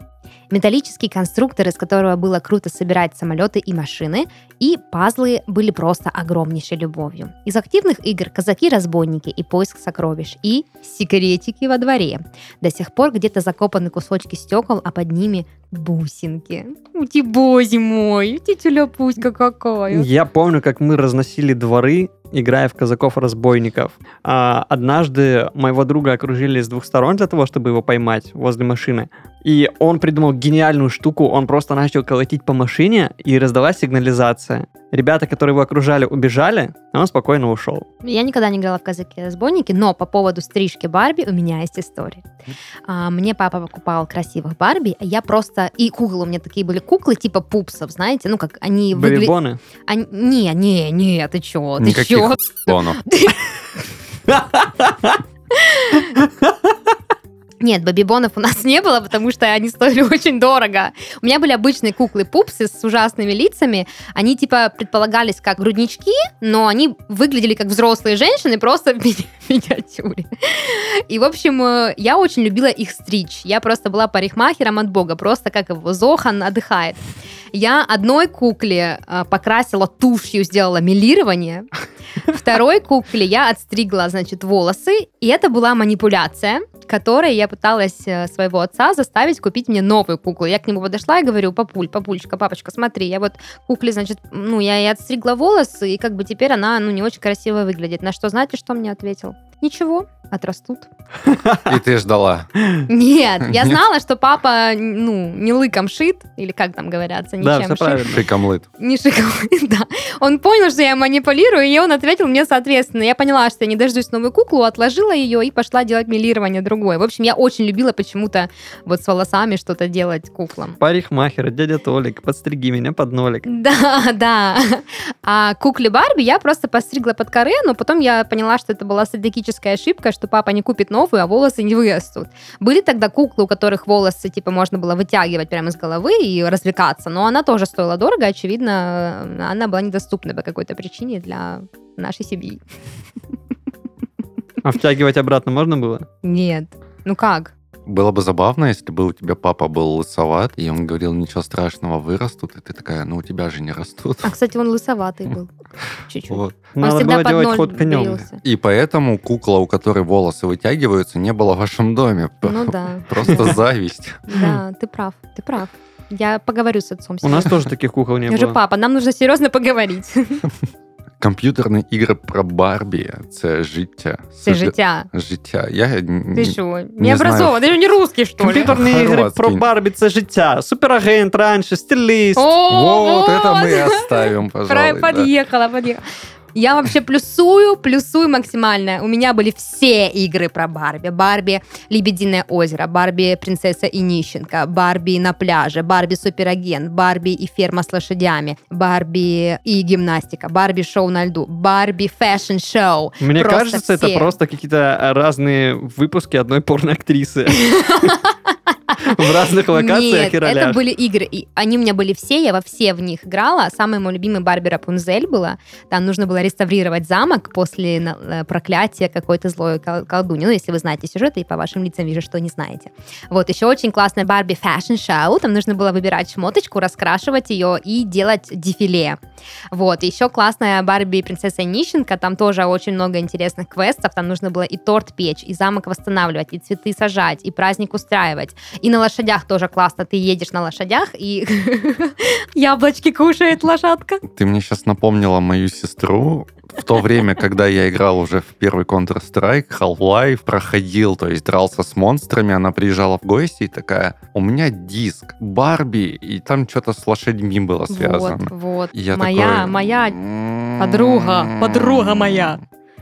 Металлический конструктор, из которого было круто собирать самолеты и машины, и пазлы были просто огромнейшей любовью. Из активных игр «Казаки-разбойники» и «Поиск сокровищ» и «Секретики во дворе». До сих пор где-то закопаны кусочки стекол, а под ними бусинки. Ути боже мой, тетюля пуська какая. Я помню, как мы разносили дворы, играя в казаков-разбойников. А, однажды моего друга окружили с двух сторон для того, чтобы его поймать возле машины. И он придумал гениальную штуку. Он просто начал колотить по машине, и раздалась сигнализация. Ребята, которые его окружали, убежали, а он спокойно ушел. Я никогда не играла в казаки-разбойники, но по поводу стрижки Барби у меня есть история. А, мне папа покупал красивых Барби, а я просто... И куклы у меня такие были куклы типа пупсов, знаете, ну как они выглядят... Бэби-боны. Не, не, не, ты чё, ты Никаких чё? бонов. Нет, бабибонов у нас не было, потому что они стоили очень дорого. У меня были обычные куклы-пупсы с ужасными лицами. Они типа предполагались как груднички, но они выглядели как взрослые женщины, просто в ми- миниатюре. И, в общем, э, я очень любила их стричь. Я просто была парикмахером от бога, просто как его Зохан отдыхает. Я одной кукле э, покрасила тушью, сделала милирование. Второй кукле я отстригла, значит, волосы. И это была манипуляция, которой я пыталась э, своего отца заставить купить мне новую куклу. Я к нему подошла и говорю, папуль, папульчика, папочка, смотри, я вот кукле, значит, ну, я ей отстригла волосы, и как бы теперь она, ну, не очень красиво выглядит. На что, знаете, что мне ответил? Ничего, отрастут. И ты ждала. Нет, я знала, что папа, ну, не лыком шит, или как там говорятся, Да, ничем все шит. правильно. Шикомлыт. Не шиковый, да. Он понял, что я манипулирую, и он ответил мне соответственно. Я поняла, что я не дождусь новую куклу, отложила ее и пошла делать милирование другое. В общем, я очень любила почему-то вот с волосами что-то делать куклам. Парикмахер, дядя Толик, подстриги меня под нолик. Да, да. А кукле Барби я просто постригла под коре, но потом я поняла, что это была стратегическая ошибка, что папа не купит новую, а волосы не вырастут. Были тогда куклы, у которых волосы, типа, можно было вытягивать прямо из головы и развлекаться, но она тоже стоила дорого, очевидно, она была недоступна по какой-то причине для нашей семьи. А втягивать обратно можно было? Нет. Ну как? Было бы забавно, если бы у тебя папа был лысоват, и он говорил, ничего страшного, вырастут, и ты такая, ну у тебя же не растут. А, кстати, он лысоватый был. Чуть-чуть. Вот. Он Надо всегда было под делать ноль ход конем. И поэтому кукла, у которой волосы вытягиваются, не было в вашем доме. Ну да. Просто зависть. Да, ты прав, ты прав. Я поговорю с отцом. У нас тоже таких кукол не Я же было. папа, нам нужно серьезно поговорить. Комп'ютерні ігри про Барбі це життя. Це Супер- життя. Життя. Я н- Ты что, не не образован? Ты же не русский, что ли? Комп'ютерні ігри Хорватський. про Барбі це життя. Суперагент раніше, стиліст. О, Вот это мы вот. оставим, Про- пожалуй. да. Подъехала, подъехала. Я вообще плюсую, плюсую максимально. У меня были все игры про Барби. Барби Лебединое озеро, Барби Принцесса и нищенка, Барби на пляже, Барби Суперагент, Барби и ферма с лошадями, Барби и гимнастика, Барби шоу на льду, Барби fashion show. Мне Просто кажется, это все. просто какие-то разные выпуски одной порноактрисы. в разных локациях Нет, и ролях. это были игры. И они у меня были все, я во все в них играла. Самый мой любимый Барби Рапунзель была. Там нужно было реставрировать замок после э, проклятия какой-то злой кол- колдуни. Ну, если вы знаете сюжет, и по вашим лицам вижу, что не знаете. Вот, еще очень классная Барби Fashion Show. Там нужно было выбирать шмоточку, раскрашивать ее и делать дефиле. Вот, еще классная Барби Принцесса Нищенка. Там тоже очень много интересных квестов. Там нужно было и торт печь, и замок восстанавливать, и цветы сажать, и праздник устраивать. И на лошадях тоже классно. Ты едешь на лошадях, и яблочки кушает лошадка. Ты мне сейчас напомнила мою сестру. В то время, когда я играл уже в первый Counter-Strike, Half-Life, проходил, то есть дрался с монстрами, она приезжала в гости и такая, у меня диск Барби, и там что-то с лошадьми было связано. Вот, вот. И я моя, такой, моя «М-м-м». подруга, подруга моя.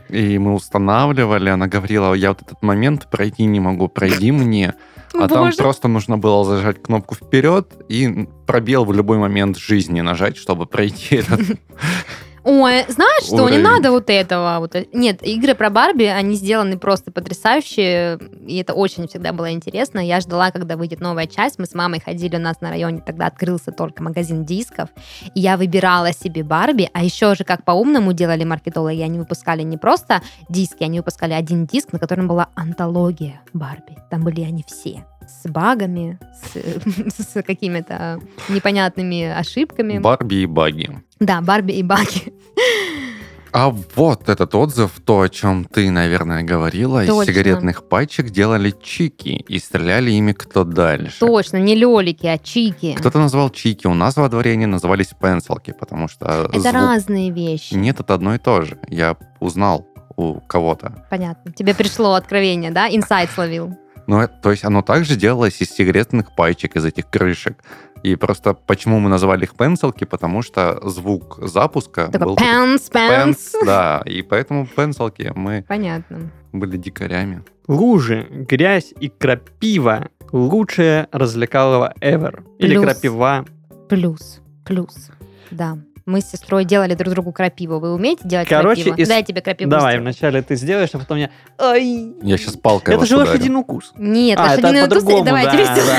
И мы устанавливали, она говорила, я вот этот момент пройти не могу, пройди мне. А там Боже. просто нужно было зажать кнопку вперед и пробел в любой момент жизни нажать, чтобы пройти этот Ой, знаешь что, не Уровень. надо вот этого. Вот. э- Нет, игры про Барби, они сделаны просто потрясающие, и это очень всегда было интересно. Я ждала, когда выйдет новая часть. Мы с мамой ходили у нас на районе, тогда открылся только магазин дисков, и я выбирала себе Барби, а еще же как по-умному делали маркетологи, они выпускали не просто диски, они выпускали один диск, на котором была антология Барби. Там были они все с багами, с, с какими-то непонятными ошибками. Барби и Баги. да, Барби и Баги. А вот этот отзыв, то, о чем ты, наверное, говорила, Точно. из сигаретных пачек делали чики и стреляли ими кто дальше. Точно, не лелики, а чики. Кто-то назвал чики, у нас во дворе они назывались пенсилки, потому что Это звук- разные вещи. Нет, это одно и то же. Я узнал у кого-то. Понятно. Тебе пришло откровение, да? Инсайт словил. Ну, это- то есть оно также делалось из сигаретных пачек, из этих крышек. И просто почему мы назвали их пенсилки, потому что звук запуска Такой был... пенс, пенс. Пенс, да, и поэтому пенсилки мы Понятно. были дикарями. Лужи, грязь и крапива – лучшее развлекалово ever. Или Плюс. крапива. Плюс, плюс. Да. Мы с сестрой делали друг другу крапиву. Вы умеете делать Короче, крапиву? из- Дай я тебе крапиву Давай, сделаю. вначале ты сделаешь, а потом я... Ай! Я сейчас палкой Это же ударю. лошадиный укус. Нет, А, это лошадиные укусы. по-другому, Давай, да, тебе да.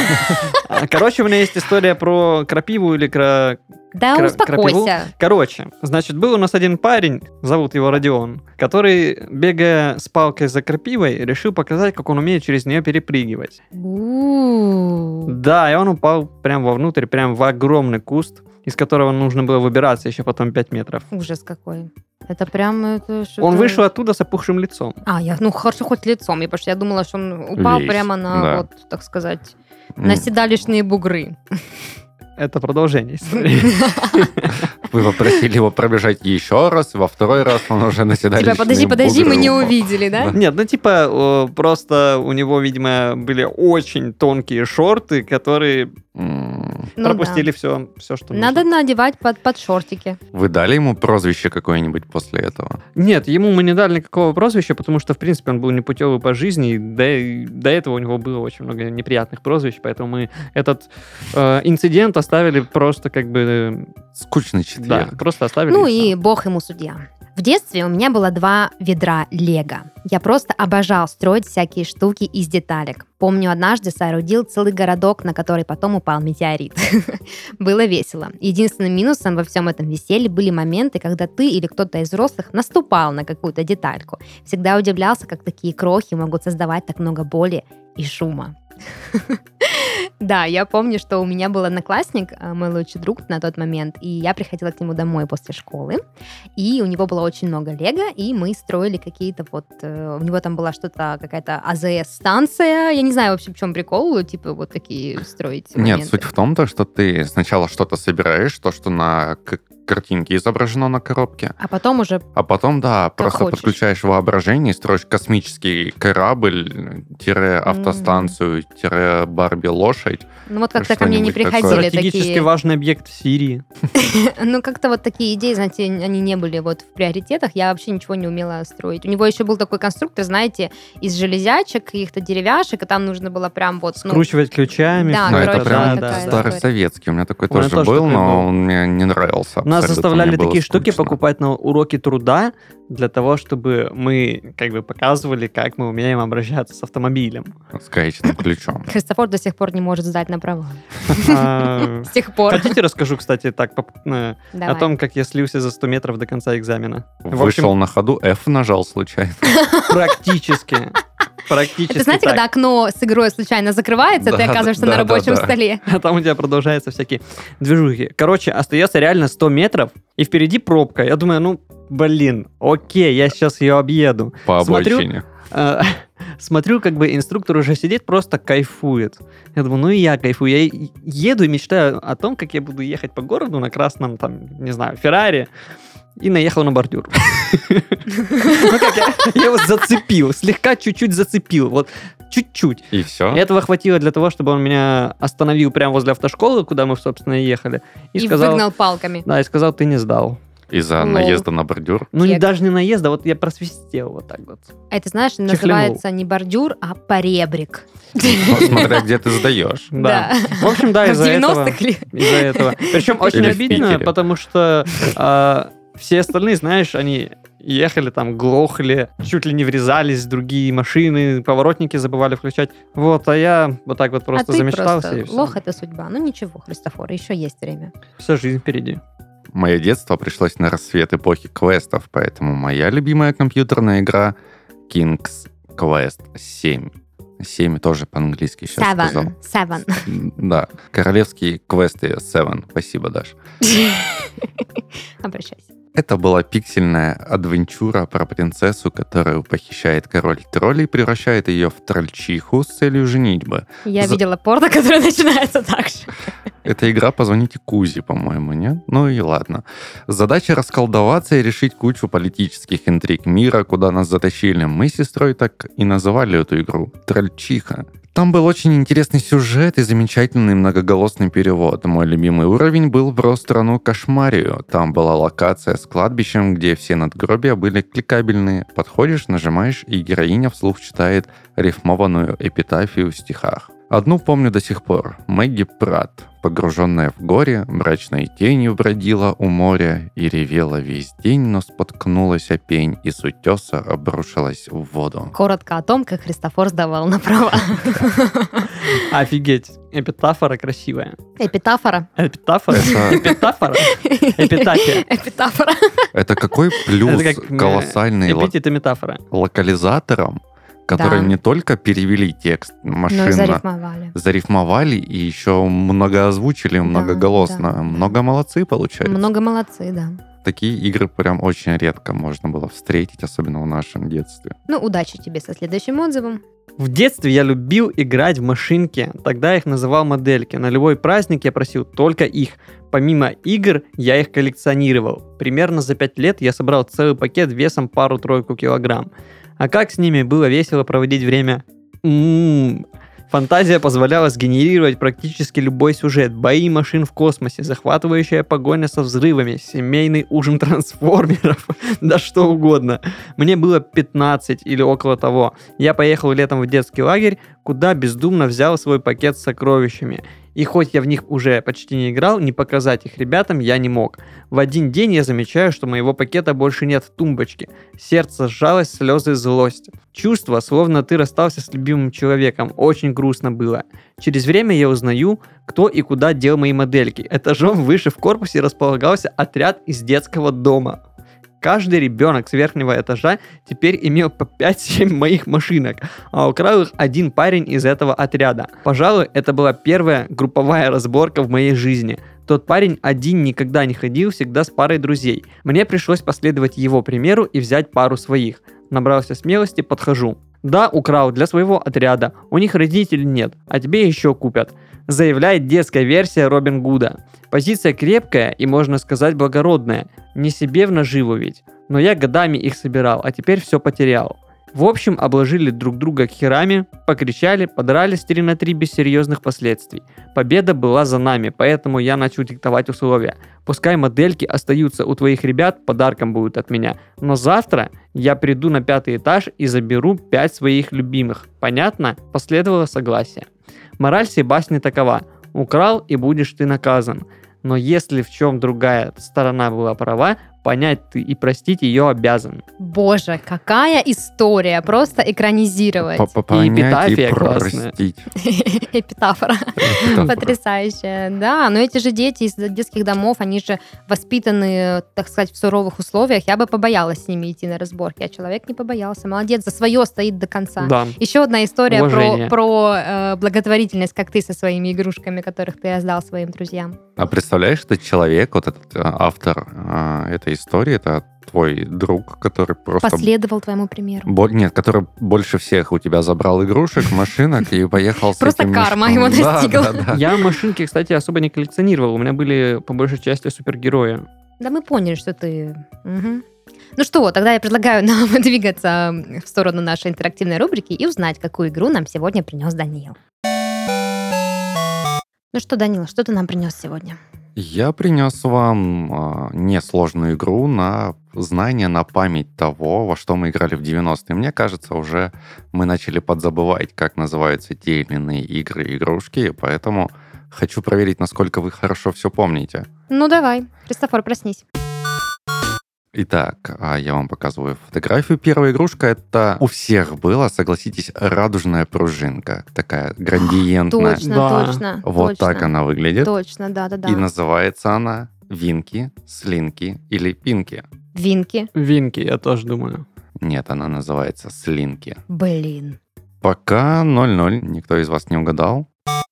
А, Короче, у меня есть история про крапиву или кра... Да Кра- успокойся. Короче, значит, был у нас один парень, зовут его Родион, который, бегая с палкой за крапивой, решил показать, как он умеет через нее перепрыгивать. У-у-у. Да, и он упал прям вовнутрь, прям в огромный куст, из которого нужно было выбираться еще потом 5 метров. Ужас какой. Это прям... Это Он вышел оттуда с опухшим лицом. А, я, ну, хорошо, хоть лицом, я, потому что я думала, что он упал Весь, прямо на, да. вот, так сказать, М, на седалищные бугры. Это продолжение истории. Вы попросили его пробежать еще раз, во второй раз он уже наседали. Типа, подожди, подожди, мы не увидели, да? Нет, ну типа э, просто у него, видимо, были очень тонкие шорты, которые Ну пропустили все, все, что. Надо надевать под, под шортики. Вы дали ему прозвище какое-нибудь после этого? Нет, ему мы не дали никакого прозвища, потому что, в принципе, он был непутевый по жизни, и до, до этого у него было очень много неприятных прозвищ, поэтому мы этот э, инцидент оставили просто как бы... э, Скучный Да, просто оставили. Ну и и бог ему судья. В детстве у меня было два ведра лего. Я просто обожал строить всякие штуки из деталек. Помню, однажды соорудил целый городок, на который потом упал метеорит. Было весело. Единственным минусом во всем этом веселье были моменты, когда ты или кто-то из взрослых наступал на какую-то детальку. Всегда удивлялся, как такие крохи могут создавать так много боли и шума. Да, я помню, что у меня был одноклассник, а, мой лучший друг на тот момент, и я приходила к нему домой после школы, и у него было очень много лего, и мы строили какие-то вот... э, У него там была что-то, какая-то АЗС-станция, я не знаю вообще, в чем прикол, типа вот такие строить Нет, моменты. суть в том, то, что ты сначала что-то собираешь, то, что на картинке изображено на коробке, А потом уже... а потом, да, просто хочешь. подключаешь воображение и строишь космический корабль, лошадь. Ну вот как-то ко мне не Что-нибудь такое. приходили Стратегически такие... важный объект в Сирии. Ну, как-то вот такие идеи, знаете, они не были вот в приоритетах. Я вообще ничего не умела строить. У него еще был такой конструктор, знаете, из железячек, каких-то деревяшек, и там нужно было прям вот... ну, Скручивать ключами. Да, но всё это прям старый советский. У меня такой тоже был, но он мне не нравился. Нас заставляли такие штуки покупать на уроки труда для того, чтобы мы как бы показывали, как мы умеем обращаться с автомобилем. С гаечным ключом. Христофор до сих пор не может сдать на права. А, С тех пор. Хотите, расскажу, кстати, так о том, как я слился за 100 метров до конца экзамена. Вышел на ходу, F нажал случайно. практически. Практически Это знаете, так. когда окно с игрой случайно закрывается, ты Да, оказываешься да, на да, рабочем да. столе. А там у тебя продолжаются всякие движухи. Короче, остается реально 100 метров, и впереди пробка. Я думаю, ну, блин, окей, я сейчас ее объеду. По Смотрю, обочине. Э, Смотрю, как бы инструктор уже сидит, просто кайфует. Я думаю, ну и я кайфую. Я еду и мечтаю о том, как я буду ехать по городу на красном, там, не знаю, Феррари. И наехал на бордюр. Ну как, я его зацепил, слегка чуть-чуть зацепил. Вот чуть-чуть. И все. Этого хватило для того, чтобы он меня остановил прямо возле автошколы, куда мы, собственно, и ехали. И, И сказал, выгнал палками. да, и сказал, ты не сдал. Из-за наезда на бордюр. Ну, не, даже не наезда, вот я просвистел вот так вот. А это, знаешь, Чехлянул. называется не бордюр, а поребрик. Ну, Смотря где ты сдаешь. Да. В общем, да, В из-за этого... 90-х ли? Из-за этого. Причем очень обидно, потому что а, все остальные, знаешь, они ехали там, глохли, чуть ли не врезались в другие машины, поворотники забывали включать. Вот, а я вот так вот просто а ты замечтался. просто и лох это судьба. Ну ничего, Христофор, еще есть время. Вся жизнь впереди. Мое детство пришлось на рассвет эпохи квестов, поэтому моя любимая компьютерная игра King's Quest 7. 7 тоже по-английски сейчас сказал. Seven. Seven. Да, королевские квесты 7. Спасибо, Даш. Обращайся. Это была пиксельная адвенчура про принцессу, которую похищает король троллей и превращает ее в трольчиху с целью женитьбы. Я За- видела порно, которое начинается так же. Эта игра «Позвоните Кузе», по-моему, нет? Ну и ладно. Задача расколдоваться и решить кучу политических интриг мира, куда нас затащили. Мы с сестрой так и называли эту игру «Трольчиха». Там был очень интересный сюжет и замечательный многоголосный перевод. Мой любимый уровень был про страну Кошмарию. Там была локация с кладбищем, где все надгробия были кликабельные. Подходишь, нажимаешь, и героиня вслух читает рифмованную эпитафию в стихах. Одну помню до сих пор. Мэгги Прат, погруженная в горе, мрачной тенью бродила у моря и ревела весь день, но споткнулась о пень и с утеса обрушилась в воду. Коротко о том, как Христофор сдавал на права. Офигеть. Эпитафора красивая. Эпитафора. Эпитафора? Это- Эпитафора? Эпитафия. Эпитафора. Это какой плюс Это как, э, колоссальный ло- Эпитет и метафора. локализаторам, которые Да. не только перевели текст машинно, зарифмовали. зарифмовали и еще многоозвучили многоголосно. да, да. Много молодцы получается. Много молодцы, да. Такие игры прям очень редко можно было встретить, особенно в нашем детстве. Ну, удачи тебе со следующим отзывом. В детстве я любил играть в машинки, тогда их называл модельки. На любой праздник я просил только их. Помимо игр, я их коллекционировал. Примерно за 5 лет я собрал целый пакет весом пару-тройку килограмм. А как с ними было весело проводить время? М-м-м. Фантазия позволяла сгенерировать практически любой сюжет. Бои машин в космосе, захватывающая погоня со взрывами, семейный ужин трансформеров, да что угодно. Мне было 15 или около того. Я поехал летом в детский лагерь, куда бездумно взял свой пакет с сокровищами. И хоть я в них уже почти не играл, не показать их ребятам я не мог. В один день я замечаю, что моего пакета больше нет в тумбочке. Сердце сжалось, слезы злость. Чувство, словно ты расстался с любимым человеком. Очень грустно было. Через время я узнаю, кто и куда дел мои модельки. Этажом выше в корпусе располагался отряд из детского дома. Каждый ребенок с верхнего этажа теперь имел по 5-7 моих машинок, а украл их один парень из этого отряда. Пожалуй, это была первая групповая разборка в моей жизни. Тот парень один никогда не ходил, всегда с парой друзей. Мне пришлось последовать его примеру и взять пару своих. Набрался смелости, подхожу. Да, украл для своего отряда. У них родителей нет, а тебе еще купят. Заявляет детская версия Робин Гуда. Позиция крепкая и, можно сказать, благородная. Не себе в наживу ведь. Но я годами их собирал, а теперь все потерял. В общем, обложили друг друга херами, покричали, подрались 3 на 3 без серьезных последствий. Победа была за нами, поэтому я начал диктовать условия. Пускай модельки остаются у твоих ребят, подарком будут от меня. Но завтра я приду на пятый этаж и заберу 5 своих любимых. Понятно? Последовало согласие. Мораль всей басни такова. Украл и будешь ты наказан. Но если в чем другая сторона была права, понять ты и простить ее обязан. Боже, какая история, просто экранизировать. По- по- Понять и эпитафия классная. простить. Эпитафора. Потрясающая. Да, но эти же дети из детских домов, они же воспитаны, так сказать, в суровых условиях. Я бы побоялась с ними идти на разборки, а человек не побоялся. Молодец, за свое стоит до конца. Да. Еще одна история про, Уважение. про э, благотворительность, как ты со своими игрушками, которых ты раздал своим друзьям. А представляешь, что человек, вот этот э, автор э, этой истории, это твой друг, который просто... Последовал твоему примеру. Бо- Нет, который больше всех у тебя забрал игрушек, машинок и поехал с Просто карма мешком. его Да, настигла. да, да. Я машинки, кстати, особо не коллекционировал. У меня были по большей части супергерои. Да мы поняли, что ты... Ну что, тогда я предлагаю нам двигаться в сторону нашей интерактивной рубрики и узнать, какую игру нам сегодня принес Даниил. Ну что, Данил, что ты нам принес сегодня? Я принес вам а, несложную игру на знание, на память того, во что мы играли в 90-е. Мне кажется, уже мы начали подзабывать, как называются те или иные игры и игрушки, поэтому хочу проверить, насколько вы хорошо все помните. Ну давай, Христофор, проснись. Итак, а, я вам показываю фотографию. Первая игрушка это у всех была, согласитесь, радужная пружинка. Такая градиентная. Точно, Да. точно. Вот точно. так она выглядит. Точно, да-да-да. И называется она Винки, Слинки или Пинки. Винки. Винки, я тоже думаю. Нет, она называется Слинки. Блин. Пока 0-0, никто из вас не угадал.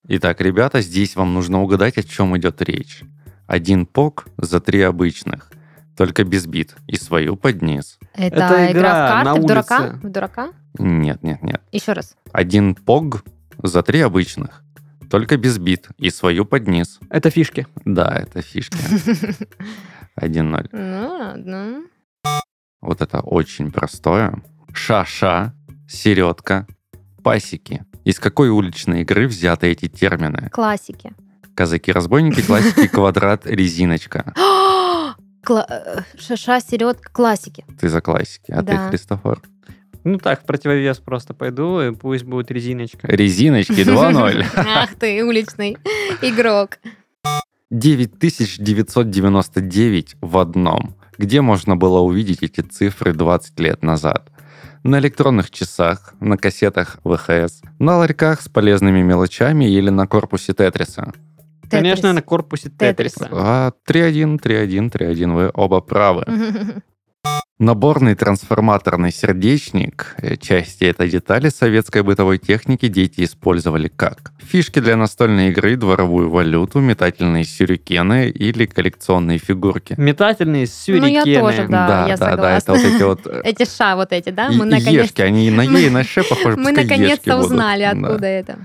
Итак, ребята, здесь вам нужно угадать, о чем идет речь. Один пок за три обычных, только без бит, и свою подниз. Это, Это игра, игра в карты, на в дурака? В дурака? Нет, нет, нет. Еще раз. Один пог за три обычных, только без бит, и свою подниз. Это фишки. Да, это фишки. 1-0. Ну, ладно. Вот это очень простое. Ша-ша, середка, пасеки. Из какой уличной игры взяты эти термины? Классики. Казаки-разбойники, классики, квадрат, резиночка. Кла- э, Шаша, середка, классики. Ты за классики, а ты, Да. Христофор? Ну так, в противовес просто пойду, и пусть будет резиночка. Резиночки 2-0. Ах ты, уличный игрок. 9999 в одном. Где можно было увидеть эти цифры 20 лет назад? На электронных часах, на кассетах ВХС, на ларьках с полезными мелочами или на корпусе Тетриса. Конечно, Тетрис. на корпусе Тетрис. Тетриса. А, 3-1, 3-1, 3-1, вы оба правы. Наборный трансформаторный сердечник, э, части этой детали советской бытовой техники дети использовали как фишки для настольной игры, дворовую валюту, метательные сюрикены или коллекционные фигурки. Метательные Ну, я сюрикены. тоже, да, я да, да, это вот эти вот э, Эти ша вот эти, да? и- Мы наконец ешки, они и на Е, и на Ш похожи, мы наконец-то узнали, Да. откуда это.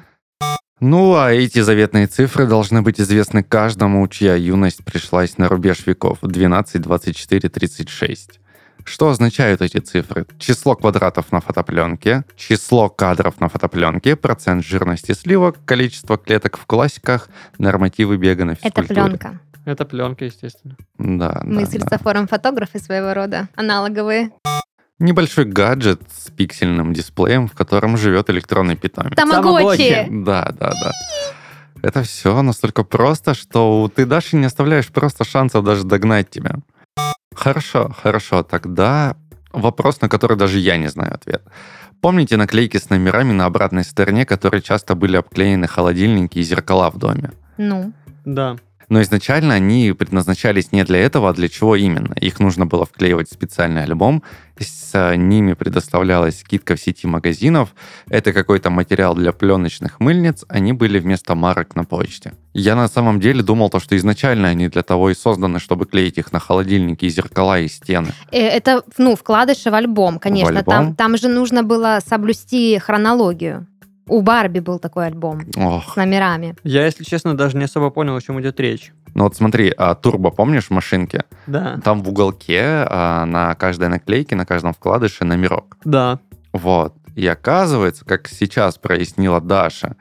Ну, а эти заветные цифры должны быть известны каждому, чья юность пришлась на рубеж веков 12, 24, 36. Что означают эти цифры? Число квадратов на фотопленке, число кадров на фотопленке, процент жирности сливок, количество клеток в классиках, нормативы бега на Это физкультуре. пленка. Это пленка, естественно. Да, Мы да, с да. Фотографы своего рода, аналоговые. Небольшой гаджет с пиксельным дисплеем, в котором живет электронный питомец. Тамагочи! Да, да, да. Это все настолько просто, что ты Даши не оставляешь просто шансов даже догнать тебя. Хорошо, хорошо. Тогда вопрос, на который даже я не знаю ответ. Помните наклейки с номерами на обратной стороне, которые часто были обклеены холодильники и зеркала в доме? Ну, Да. Но изначально они предназначались не для этого, а для чего именно. Их нужно было вклеивать в специальный альбом, с ними предоставлялась скидка в сети магазинов. Это какой-то материал для пленочных мыльниц, они были вместо марок на почте. Я на самом деле думал, то, что изначально они для того и созданы, чтобы клеить их на холодильники и зеркала и стены. э, это, ну, вкладыши в альбом, конечно. альбом? Там, там же нужно было соблюсти хронологию. У Барби был такой альбом Ох. с номерами. Я, если честно, даже не особо понял, о чем идет речь. Ну вот смотри, а турбо, помнишь, машинки? Да. Там в уголке а, на каждой наклейке, на каждом вкладыше номерок. Да. Вот. И оказывается, как сейчас прояснила Даша,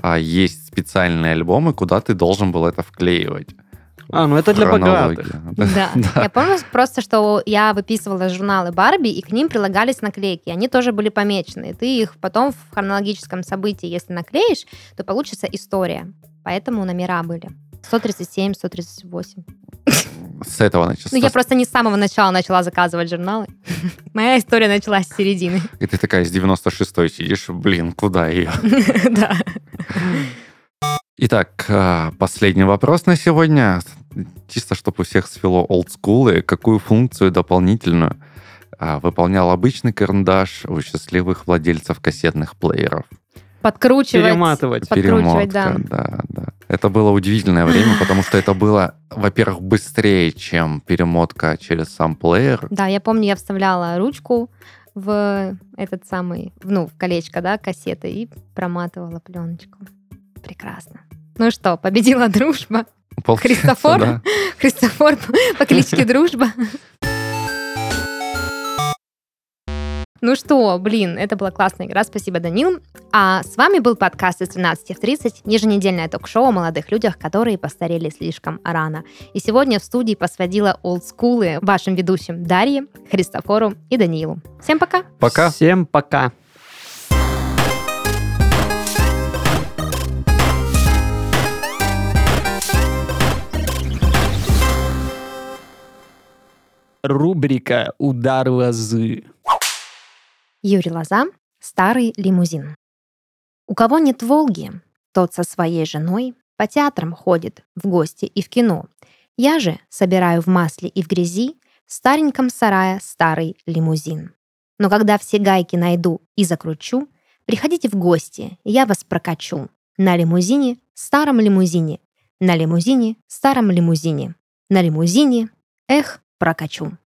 а, есть специальные альбомы, куда ты должен был это вклеивать. А, ну это для богатых. Да. Я помню просто, что я выписывала журналы Барби, и к ним прилагались наклейки. Они тоже были помечены. Ты их потом в хронологическом событии, если наклеишь, то получится история. Поэтому номера были. 137, 138. С этого началось. Ну, я просто не с самого начала начала заказывать журналы. Моя история началась с середины. И ты такая с 96-й сидишь, блин, куда ее? Да. Итак, а, последний вопрос на сегодня. Чисто, чтобы у всех свело олдскулы. Какую функцию дополнительную а, выполнял обычный карандаш у счастливых владельцев кассетных плееров? Подкручивать. Перематывать. Подкручивать, да. Перемотка, да, да. Это было удивительное время, потому что это было, во-первых, быстрее, чем перемотка через сам плеер. Да, я помню, я вставляла ручку в этот самый, ну, в колечко, да, кассеты и проматывала пленочку. Прекрасно. Ну что, победила дружба? Получается, Христофор? да. Христофор по кличке Дружба. Ну что, блин, это была классная игра, спасибо, Данил. А с вами был подкаст из 13 в 30, еженедельное ток-шоу о молодых людях, которые постарели слишком рано. И сегодня в студии посвятила олдскулы вашим ведущим Дарье, Христофору и Даниилу. Всем пока! Пока. Всем пока. Рубрика «Удар лозы». Юрий Лоза, старый лимузин. У кого нет Волги, тот со своей женой по театрам ходит, в гости и в кино. Я же собираю в масле и в грязи в стареньком сарае старый лимузин. Но когда все гайки найду и закручу, приходите в гости, я вас прокачу. На лимузине, старом лимузине, на лимузине, старом лимузине, на лимузине, эх, прокачу.